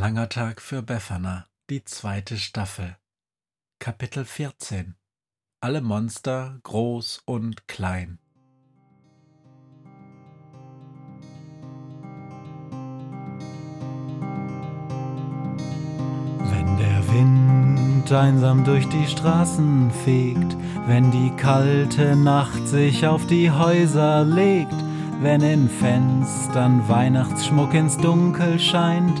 langer Tag für Befana, die zweite Staffel. Kapitel 14 Alle Monster, groß und klein. Wenn der Wind einsam durch die Straßen fegt, wenn die kalte Nacht sich auf die Häuser legt, wenn in Fenstern Weihnachtsschmuck ins Dunkel scheint,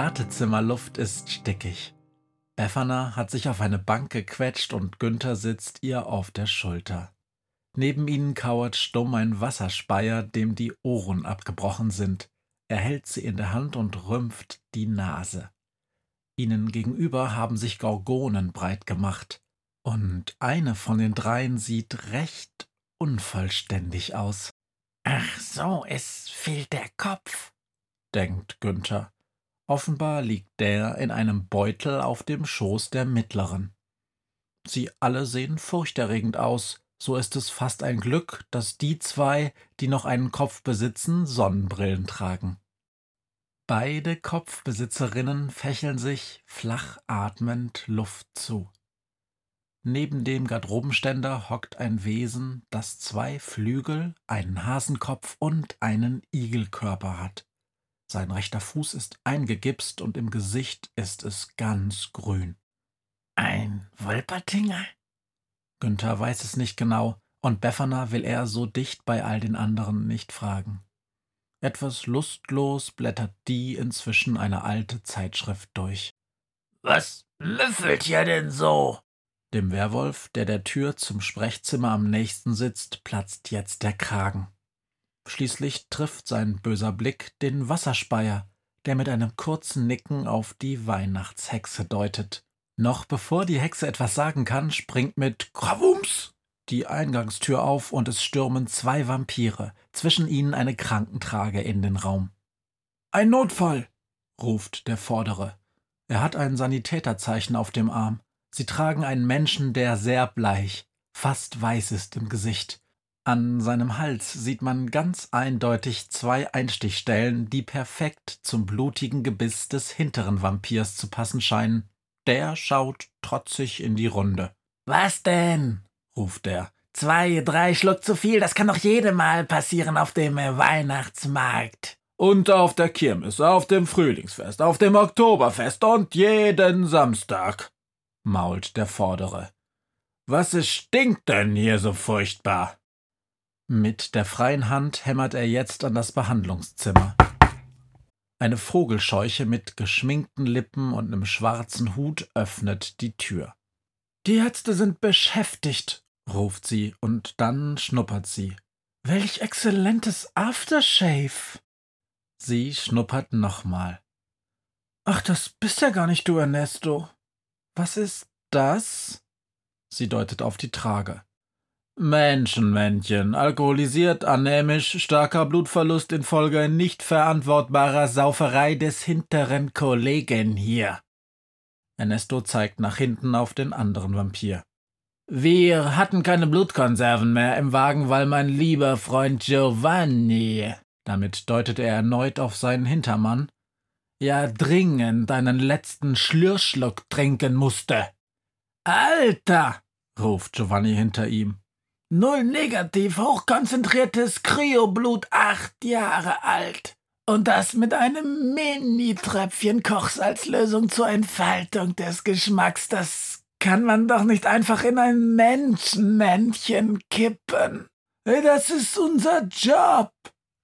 Wartezimmerluft ist stickig. Befana hat sich auf eine Bank gequetscht und Günther sitzt ihr auf der Schulter. Neben ihnen kauert stumm ein Wasserspeier, dem die Ohren abgebrochen sind. Er hält sie in der Hand und rümpft die Nase. Ihnen gegenüber haben sich Gorgonen breit gemacht, und eine von den dreien sieht recht unvollständig aus. Ach so, es fehlt der Kopf, denkt Günther. Offenbar liegt der in einem Beutel auf dem Schoß der Mittleren. Sie alle sehen furchterregend aus, so ist es fast ein Glück, dass die zwei, die noch einen Kopf besitzen, Sonnenbrillen tragen. Beide Kopfbesitzerinnen fächeln sich flach atmend Luft zu. Neben dem Garderobenständer hockt ein Wesen, das zwei Flügel, einen Hasenkopf und einen Igelkörper hat. Sein rechter Fuß ist eingegipst und im Gesicht ist es ganz grün. Ein Wolpertinger? Günther weiß es nicht genau, und Befana will er so dicht bei all den anderen nicht fragen. Etwas lustlos blättert die inzwischen eine alte Zeitschrift durch. Was müffelt hier denn so? Dem Werwolf, der der Tür zum Sprechzimmer am nächsten sitzt, platzt jetzt der Kragen. Schließlich trifft sein böser Blick den Wasserspeier, der mit einem kurzen Nicken auf die Weihnachtshexe deutet. Noch bevor die Hexe etwas sagen kann, springt mit Krawums die Eingangstür auf und es stürmen zwei Vampire, zwischen ihnen eine Krankentrage in den Raum. Ein Notfall, ruft der Vordere. Er hat ein Sanitäterzeichen auf dem Arm. Sie tragen einen Menschen, der sehr bleich, fast weiß ist im Gesicht. An seinem Hals sieht man ganz eindeutig zwei Einstichstellen, die perfekt zum blutigen Gebiss des hinteren Vampirs zu passen scheinen. Der schaut trotzig in die Runde. Was denn? ruft er. Zwei, drei Schluck zu viel, das kann doch jedem Mal passieren auf dem Weihnachtsmarkt. Und auf der Kirmes, auf dem Frühlingsfest, auf dem Oktoberfest und jeden Samstag, mault der Vordere. Was es stinkt denn hier so furchtbar? Mit der freien Hand hämmert er jetzt an das Behandlungszimmer. Eine Vogelscheuche mit geschminkten Lippen und einem schwarzen Hut öffnet die Tür. Die Ärzte sind beschäftigt, ruft sie, und dann schnuppert sie. Welch exzellentes Aftershave! Sie schnuppert nochmal. Ach, das bist ja gar nicht du, Ernesto. Was ist das? Sie deutet auf die Trage. Menschenmännchen, alkoholisiert, anämisch, starker Blutverlust infolge nicht verantwortbarer Sauferei des hinteren Kollegen hier. Ernesto zeigt nach hinten auf den anderen Vampir. Wir hatten keine Blutkonserven mehr im Wagen, weil mein lieber Freund Giovanni, damit deutet er erneut auf seinen Hintermann, ja dringend einen letzten Schlürschluck trinken musste. Alter, ruft Giovanni hinter ihm. Null negativ, hochkonzentriertes Kryoblut, acht Jahre alt. Und das mit einem Mini-Tröpfchen Kochsalzlösung zur Entfaltung des Geschmacks. Das kann man doch nicht einfach in ein Menschenmännchen kippen. Das ist unser Job,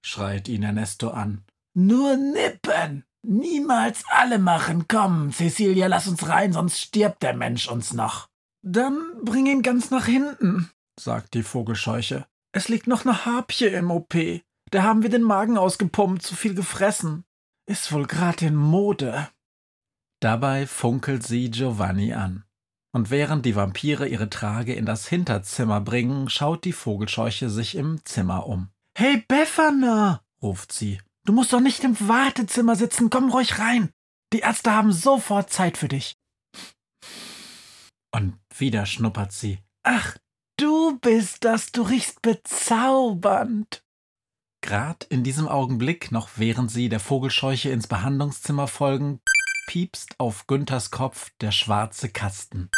schreit ihn Ernesto an. Nur nippen. Niemals alle machen. Komm, Cecilia, lass uns rein, sonst stirbt der Mensch uns noch. Dann bring ihn ganz nach hinten, sagt die Vogelscheuche. Es liegt noch eine Harpie im OP. Da haben wir den Magen ausgepumpt, zu viel gefressen. Ist wohl grad in Mode. Dabei funkelt sie Giovanni an. Und während die Vampire ihre Trage in das Hinterzimmer bringen, schaut die Vogelscheuche sich im Zimmer um. Hey, Befana, ruft sie. Du musst doch nicht im Wartezimmer sitzen, komm ruhig rein. Die Ärzte haben sofort Zeit für dich. Und wieder schnuppert sie. Ach, du bist das, du riechst bezaubernd. Grad in diesem Augenblick, noch während sie der Vogelscheuche ins Behandlungszimmer folgen, piepst auf Günthers Kopf der schwarze Kasten.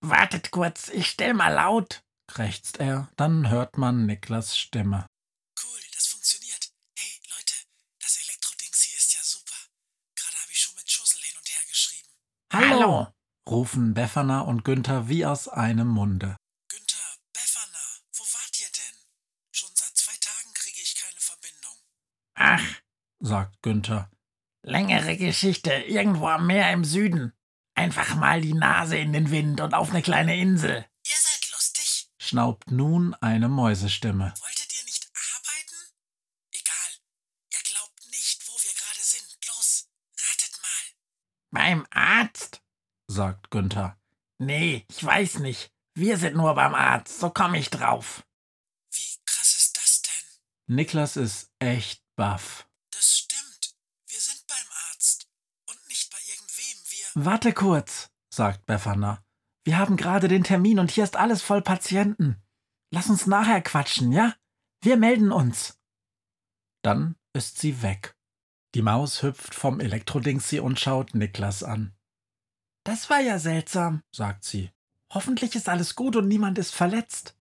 Wartet kurz, ich stell mal laut, krächzt er, dann hört man Niklas Stimme. Cool, das funktioniert. Hey, Leute, das Elektrodings hier ist ja super. Gerade habe ich schon mit Schussel hin und her geschrieben. Hallo, rufen Befana und Günther wie aus einem Munde. Ach, sagt Günther. Längere Geschichte, irgendwo am Meer im Süden. Einfach mal die Nase in den Wind und auf eine kleine Insel. Ihr seid lustig, schnaubt nun eine Mäusestimme. Wolltet ihr nicht arbeiten? Egal. Ihr glaubt nicht, wo wir gerade sind. Los, ratet mal. Beim Arzt? sagt Günther. Nee, ich weiß nicht. Wir sind nur beim Arzt, so komm ich drauf. Wie krass ist das denn? Niklas ist echt baff. Das stimmt. Wir sind beim Arzt. Und nicht bei irgendwem. Wir. Warte kurz, sagt Befana. Wir haben gerade den Termin und hier ist alles voll Patienten. Lass uns nachher quatschen, ja? Wir melden uns. Dann ist sie weg. Die Maus hüpft vom Elektrodingsi und schaut Niklas an. Das war ja seltsam, sagt sie. Hoffentlich ist alles gut und niemand ist verletzt.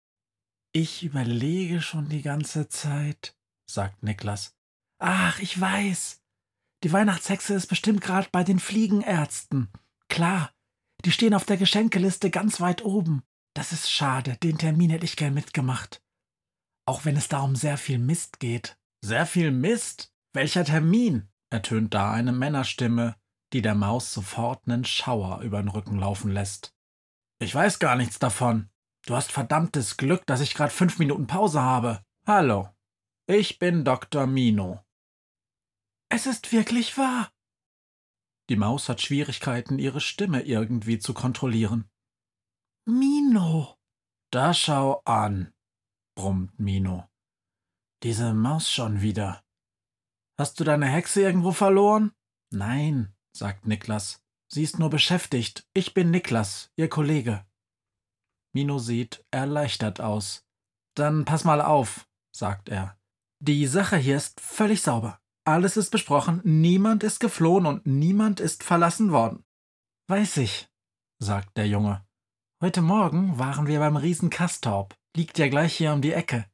Ich überlege schon die ganze Zeit, sagt Niklas. Ach, ich weiß. Die Weihnachtshexe ist bestimmt gerade bei den Fliegenärzten. Klar, die stehen auf der Geschenkeliste ganz weit oben. Das ist schade, den Termin hätte ich gern mitgemacht. Auch wenn es da um sehr viel Mist geht. Sehr viel Mist? Welcher Termin? ertönt da eine Männerstimme, die der Maus sofort nen Schauer über den Rücken laufen lässt. Ich weiß gar nichts davon. Du hast verdammtes Glück, dass ich gerade fünf Minuten Pause habe. Hallo, ich bin Dr. Mino. Es ist wirklich wahr. Die Maus hat Schwierigkeiten, ihre Stimme irgendwie zu kontrollieren. Mino. Da schau an, brummt Mino. Diese Maus schon wieder. Hast du deine Hexe irgendwo verloren? Nein, sagt Niklas. Sie ist nur beschäftigt. Ich bin Niklas, ihr Kollege. Mino sieht erleichtert aus. Dann pass mal auf, sagt er. Die Sache hier ist völlig sauber. Alles ist besprochen, niemand ist geflohen und niemand ist verlassen worden. Weiß ich, sagt der Junge. Heute Morgen waren wir beim Riesen Kastorp, liegt ja gleich hier um die Ecke.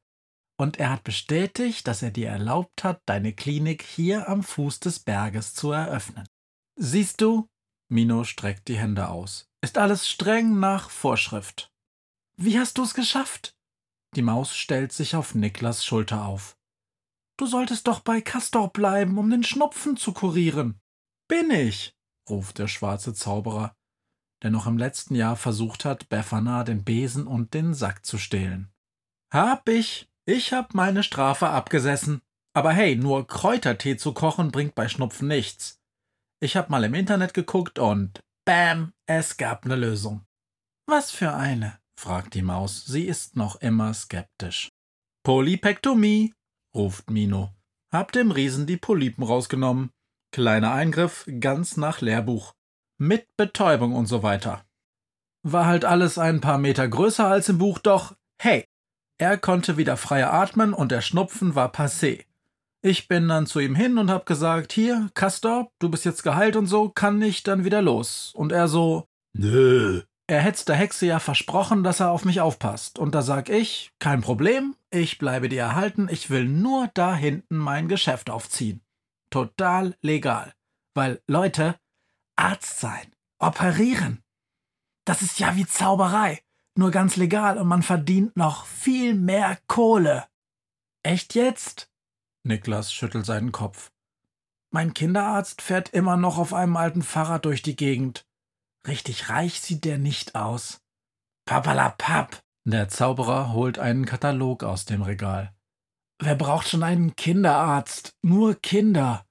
Und er hat bestätigt, dass er dir erlaubt hat, deine Klinik hier am Fuß des Berges zu eröffnen. Siehst du? Mino streckt die Hände aus. Ist alles streng nach Vorschrift. Wie hast du's geschafft? Die Maus stellt sich auf Niklas Schulter auf. Du solltest doch bei Castor bleiben, um den Schnupfen zu kurieren. Bin ich, ruft der schwarze Zauberer, der noch im letzten Jahr versucht hat, Befana den Besen und den Sack zu stehlen. Hab ich. Ich hab meine Strafe abgesessen. Aber hey, nur Kräutertee zu kochen bringt bei Schnupfen nichts. Ich hab mal im Internet geguckt und bam, es gab ne Lösung. Was für eine? fragt die Maus. Sie ist noch immer skeptisch. Polypektomie, ruft Mino. Hab dem Riesen die Polypen rausgenommen. Kleiner Eingriff, ganz nach Lehrbuch. Mit Betäubung und so weiter. War halt alles ein paar Meter größer als im Buch, doch hey, er konnte wieder freier atmen und der Schnupfen war passé. Ich bin dann zu ihm hin und hab gesagt, hier, Castor, du bist jetzt geheilt und so, kann ich dann wieder los. Und er so, nö, Er hätt's der Hexe ja versprochen, dass er auf mich aufpasst. Und da sag ich, kein Problem, ich bleibe dir erhalten, ich will nur da hinten mein Geschäft aufziehen. Total legal. Weil, Leute, Arzt sein, operieren, das ist ja wie Zauberei. Nur ganz legal und man verdient noch viel mehr Kohle. Echt jetzt? Niklas schüttelt seinen Kopf. Mein Kinderarzt fährt immer noch auf einem alten Fahrrad durch die Gegend. Richtig reich sieht der nicht aus. Papalapap! Der Zauberer holt einen Katalog aus dem Regal. Wer braucht schon einen Kinderarzt? Nur Kinder.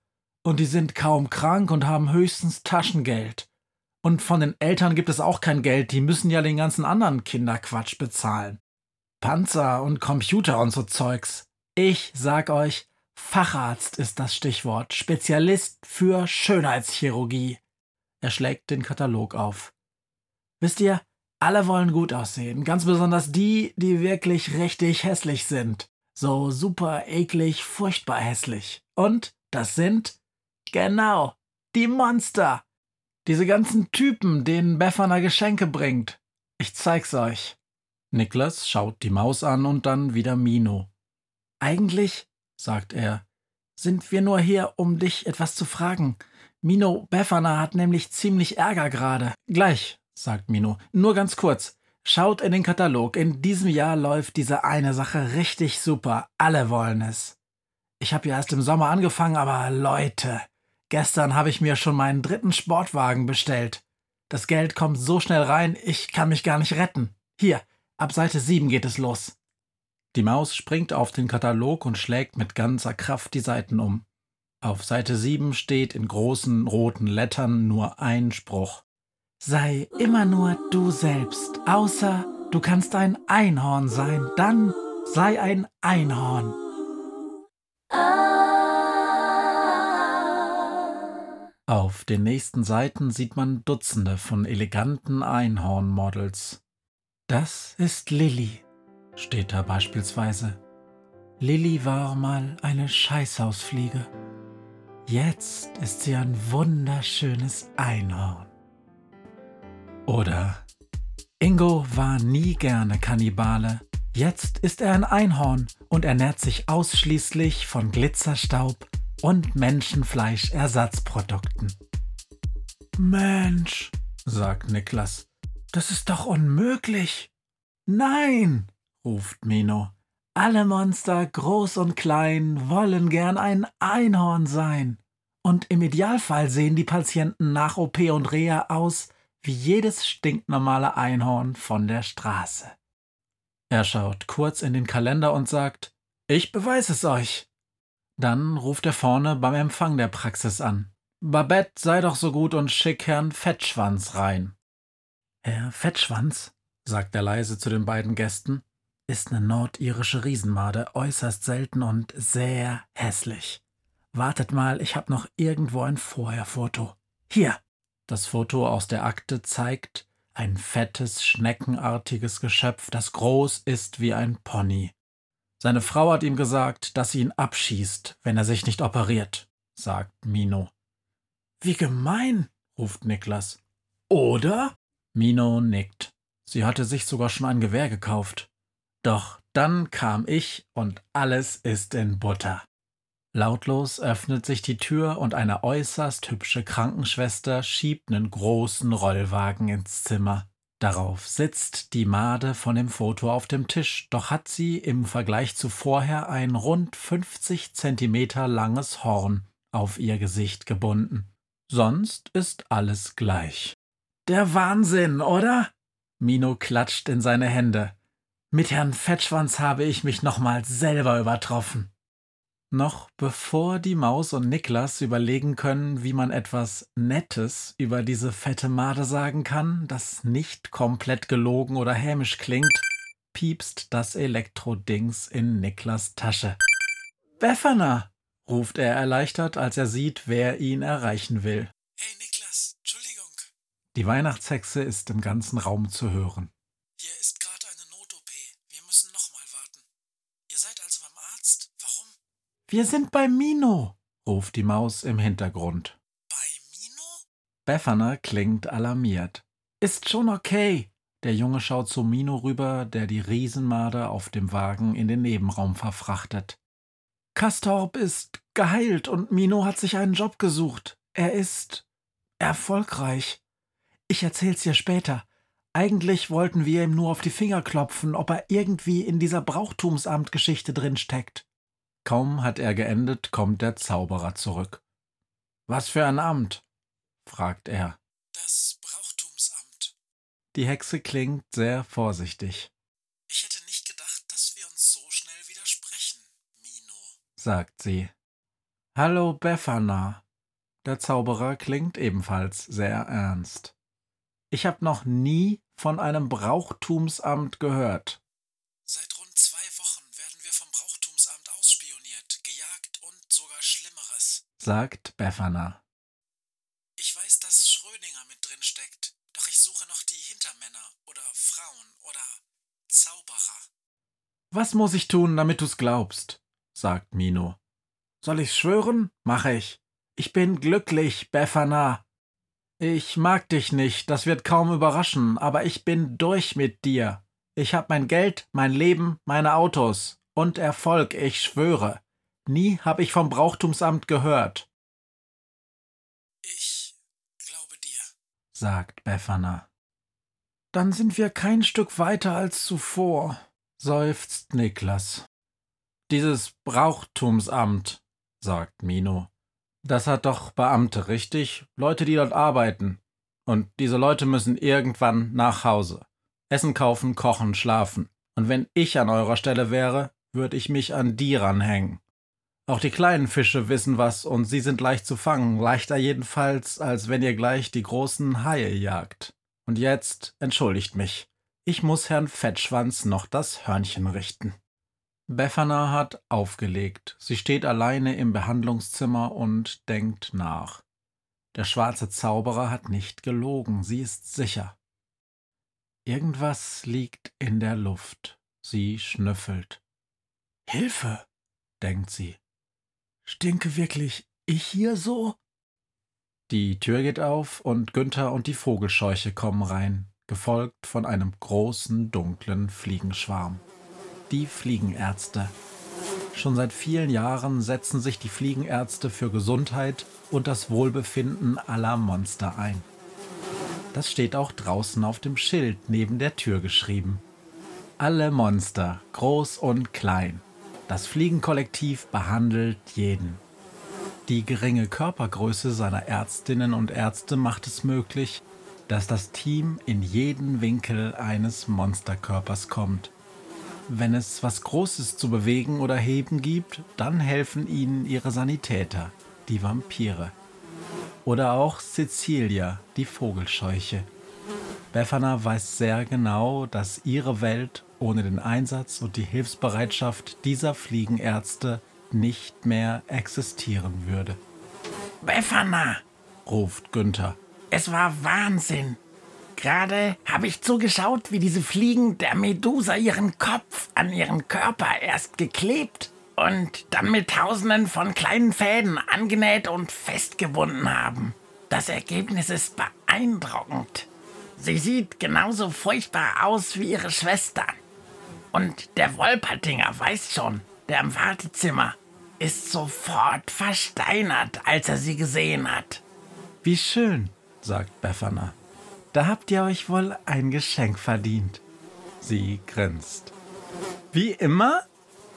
Und die sind kaum krank und haben höchstens Taschengeld. Und von den Eltern gibt es auch kein Geld, die müssen ja den ganzen anderen Kinderquatsch bezahlen. Panzer und Computer und so Zeugs. Ich sag euch, Facharzt ist das Stichwort, Spezialist für Schönheitschirurgie. Er schlägt den Katalog auf. Wisst ihr, alle wollen gut aussehen, ganz besonders die, die wirklich richtig hässlich sind. So super eklig, furchtbar hässlich. Und das sind, genau, die Monster. Diese ganzen Typen, denen Befana Geschenke bringt. Ich zeig's euch. Niklas schaut die Maus an und dann wieder Mino. Eigentlich, sagt er, sind wir nur hier, um dich etwas zu fragen. Mino Befana hat nämlich ziemlich Ärger gerade. Gleich, sagt Mino. Nur ganz kurz. Schaut in den Katalog. In diesem Jahr läuft diese eine Sache richtig super. Alle wollen es. Ich habe ja erst im Sommer angefangen, aber Leute, Gestern habe ich mir schon meinen dritten Sportwagen bestellt. Das Geld kommt so schnell rein, ich kann mich gar nicht retten. Hier, ab Seite 7 geht es los. Die Maus springt auf den Katalog und schlägt mit ganzer Kraft die Seiten um. Auf Seite 7 steht in großen roten Lettern nur ein Spruch. Sei immer nur du selbst, außer du kannst ein Einhorn sein, dann sei ein Einhorn. Auf den nächsten Seiten sieht man Dutzende von eleganten Einhornmodels. Das ist Lilly, steht da beispielsweise. Lilly war mal eine Scheißhausfliege. Jetzt ist sie ein wunderschönes Einhorn. Oder Ingo war nie gerne Kannibale. Jetzt ist er ein Einhorn und ernährt sich ausschließlich von Glitzerstaub und Menschenfleischersatzprodukten. Mensch, sagt Niklas, das ist doch unmöglich. Nein, ruft Mino. Alle Monster, groß und klein, wollen gern ein Einhorn sein. Und im Idealfall sehen die Patienten nach OP und Reha aus wie jedes stinknormale Einhorn von der Straße. Er schaut kurz in den Kalender und sagt, ich beweise es euch. Dann ruft er vorne beim Empfang der Praxis an. Babette, sei doch so gut und schick Herrn Fettschwanz rein. Herr Fettschwanz, sagt er leise zu den beiden Gästen, ist eine nordirische Riesenmade, äußerst selten und sehr hässlich. Wartet mal, ich hab noch irgendwo ein Vorherfoto. Hier. Das Foto aus der Akte zeigt ein fettes, schneckenartiges Geschöpf, das groß ist wie ein Pony. Seine Frau hat ihm gesagt, dass sie ihn abschießt, wenn er sich nicht operiert, sagt Mino. Wie gemein, ruft Niklas. Oder? Mino nickt. Sie hatte sich sogar schon ein Gewehr gekauft. Doch dann kam ich und alles ist in Butter. Lautlos öffnet sich die Tür und eine äußerst hübsche Krankenschwester schiebt einen großen Rollwagen ins Zimmer. Darauf sitzt die Made von dem Foto auf dem Tisch, doch hat sie im Vergleich zu vorher ein rund 50 Zentimeter langes Horn auf ihr Gesicht gebunden. Sonst ist alles gleich. Der Wahnsinn, oder? Mino klatscht in seine Hände. Mit Herrn Fettschwanz habe ich mich nochmal selber übertroffen. Noch bevor die Maus und Niklas überlegen können, wie man etwas Nettes über diese fette Made sagen kann, das nicht komplett gelogen oder hämisch klingt, piepst das Elektrodings in Niklas Tasche. Befana! ruft er erleichtert, als er sieht, wer ihn erreichen will. Hey Niklas, Entschuldigung. Die Weihnachtshexe ist im ganzen Raum zu hören. Hier ist gerade eine Not-OP. Wir müssen nochmal warten. Ihr seid also beim Arzt? Warum? Wir sind bei Mino, ruft die Maus im Hintergrund. Bei Mino? Befana klingt alarmiert. Ist schon okay. Der Junge schaut zu Mino rüber, der die Riesenmarder auf dem Wagen in den Nebenraum verfrachtet. Kastorp ist geheilt und Mino hat sich einen Job gesucht. Er ist erfolgreich. Ich erzähl's dir später. Eigentlich wollten wir ihm nur auf die Finger klopfen, ob er irgendwie in dieser Brauchtumsamtgeschichte drinsteckt. Kaum hat er geendet, kommt der Zauberer zurück. Was für ein Amt? fragt er. Das Brauchtumsamt. Die Hexe klingt sehr vorsichtig, Ich hätte nicht gedacht, dass wir uns so schnell widersprechen, Mino. sagt sie. Hallo, Befana. Der Zauberer klingt ebenfalls sehr ernst. Ich habe noch nie von einem Brauchtumsamt gehört, Seit rund zwei Wochen werden wir vom Brauchtumsamt ausspioniert, gejagt und sogar Schlimmeres. sagt Befana. Ich weiß, dass Schrödinger mit drin steckt, doch ich suche noch die Hintermänner oder Frauen oder Zauberer. Was muss ich tun, damit du's glaubst? sagt Mino. Soll ich's schwören? Mache ich. Ich bin glücklich, Befana. Ich mag dich nicht, das wird kaum überraschen, aber ich bin durch mit dir. Ich hab mein Geld, mein Leben, meine Autos und Erfolg, ich schwöre. Nie hab ich vom Brauchtumsamt gehört, Ich glaube dir. sagt Befana. Dann sind wir kein Stück weiter als zuvor, seufzt Niklas. Dieses Brauchtumsamt, sagt Mino. Das hat doch Beamte, richtig? Leute, die dort arbeiten. Und diese Leute müssen irgendwann nach Hause. Essen kaufen, kochen, schlafen. Und wenn ich an eurer Stelle wäre, würde ich mich an die ranhängen. Auch die kleinen Fische wissen was und sie sind leicht zu fangen, leichter jedenfalls, als wenn ihr gleich die großen Haie jagt. Und jetzt entschuldigt mich. Ich muss Herrn Fettschwanz noch das Hörnchen richten. Befana hat aufgelegt. Sie steht alleine im Behandlungszimmer und denkt nach. Der schwarze Zauberer hat nicht gelogen, sie ist sicher. Irgendwas liegt in der Luft. Sie schnüffelt. Hilfe, denkt sie. Stinke wirklich ich hier so? Die Tür geht auf und Günther und die Vogelscheuche kommen rein, gefolgt von einem großen, dunklen Fliegenschwarm. Die Fliegenärzte. Schon seit vielen Jahren setzen sich die Fliegenärzte für Gesundheit und das Wohlbefinden aller Monster ein. Das steht auch draußen auf dem Schild neben der Tür geschrieben. Alle Monster, groß und klein. Das Fliegenkollektiv behandelt jeden. Die geringe Körpergröße seiner Ärztinnen und Ärzte macht es möglich, dass das Team in jeden Winkel eines Monsterkörpers kommt. Wenn es was Großes zu bewegen oder heben gibt, dann helfen ihnen ihre Sanitäter, die Vampire. Oder auch Cecilia, die Vogelscheuche. Befana weiß sehr genau, dass ihre Welt ohne den Einsatz und die Hilfsbereitschaft dieser Fliegenärzte nicht mehr existieren würde. Befana, Ruft Günther. es war Wahnsinn. Gerade habe ich zugeschaut, wie diese Fliegen der Medusa ihren Kopf an ihren Körper erst geklebt und dann mit tausenden von kleinen Fäden angenäht und festgebunden haben. Das Ergebnis ist beeindruckend. Sie sieht genauso furchtbar aus wie ihre Schwester. Und der Wolpertinger weiß schon, der im Wartezimmer, ist sofort versteinert, als er sie gesehen hat. Wie schön, sagt Befana. Da habt ihr euch wohl ein Geschenk verdient. Sie grinst. Wie immer?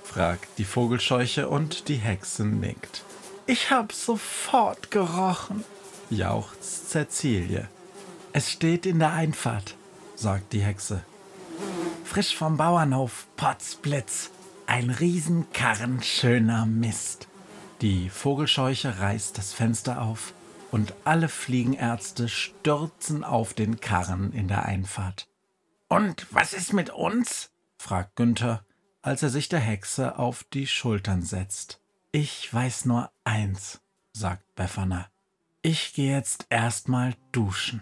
fragt die Vogelscheuche und die Hexe nickt. Ich hab sofort gerochen, jauchzt Cäcilie. Es steht in der Einfahrt, sagt die Hexe. Frisch vom Bauernhof, Potzblitz. Ein Riesenkarren schöner Mist. Die Vogelscheuche reißt das Fenster auf und alle Fliegenärzte stürzen auf den Karren in der Einfahrt. Und was ist mit uns? fragt Günther, als er sich der Hexe auf die Schultern setzt. Ich weiß nur eins, sagt Befana. Ich gehe jetzt erstmal duschen.